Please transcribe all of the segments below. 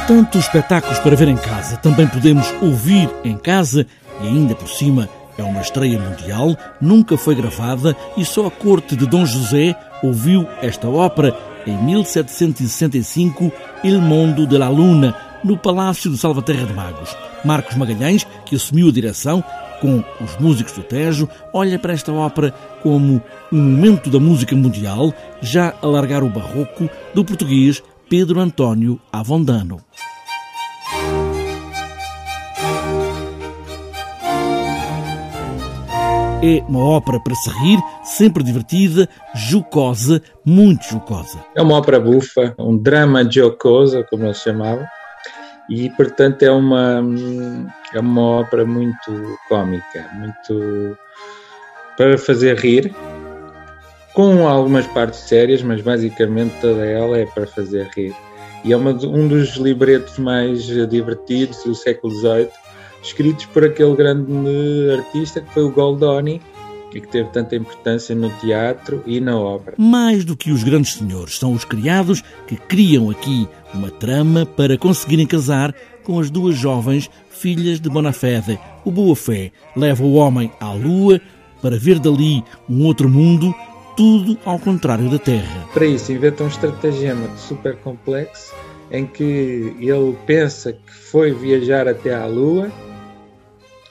tantos espetáculos para ver em casa, também podemos ouvir em casa e ainda por cima é uma estreia mundial, nunca foi gravada e só a corte de Dom José ouviu esta ópera em 1765, Il Mondo de la Luna, no Palácio de Salvaterra de Magos. Marcos Magalhães, que assumiu a direção com os músicos do Tejo, olha para esta ópera como um momento da música mundial, já a largar o barroco do português Pedro António Avondano. É uma ópera para se rir, sempre divertida, jocosa, muito jocosa. É uma ópera bufa, um drama jocosa, como ele chamava, e portanto é uma, é uma ópera muito cómica, muito para fazer rir, com algumas partes sérias, mas basicamente toda ela é para fazer rir. E é uma, um dos libretos mais divertidos do século XVIII escritos por aquele grande artista que foi o Goldoni e que teve tanta importância no teatro e na ópera. Mais do que os grandes senhores, são os criados que criam aqui uma trama para conseguirem casar com as duas jovens filhas de Bonafede. O Boa Fé leva o homem à lua para ver dali um outro mundo, tudo ao contrário da Terra. Para isso, inventa um estratagema super complexo em que ele pensa que foi viajar até à Lua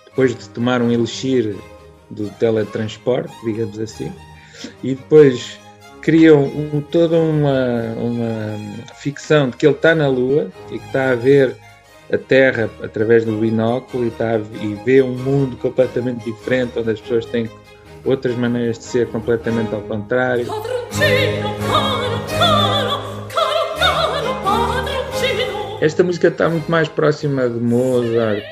depois de tomar um elixir do teletransporte, digamos assim, e depois criam um, toda uma, uma ficção de que ele está na Lua e que está a ver a Terra através do binóculo e, está a, e vê um mundo completamente diferente, onde as pessoas têm outras maneiras de ser completamente ao contrário. Esta música está muito mais próxima de Mozart,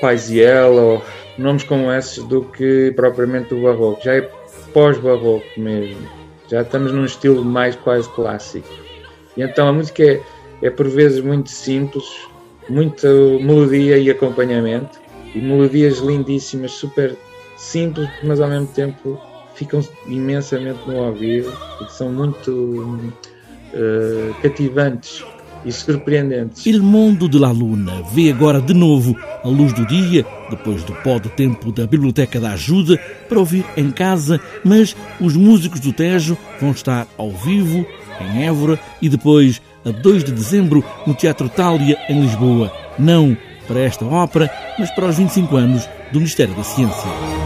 Paisiello, nomes como esses, do que propriamente o barroco. Já é pós-barroco mesmo. Já estamos num estilo mais quase clássico. E então a música é, é por vezes muito simples, muita melodia e acompanhamento, e melodias lindíssimas, super simples, mas ao mesmo tempo ficam imensamente no ouvido e são muito uh, cativantes e surpreendentes. Il Mundo de la Luna vê agora de novo a luz do dia, depois do pó de tempo da Biblioteca da Ajuda, para ouvir em casa, mas os músicos do Tejo vão estar ao vivo em Évora e depois, a 2 de dezembro, no Teatro Tália, em Lisboa. Não para esta ópera, mas para os 25 anos do Ministério da Ciência.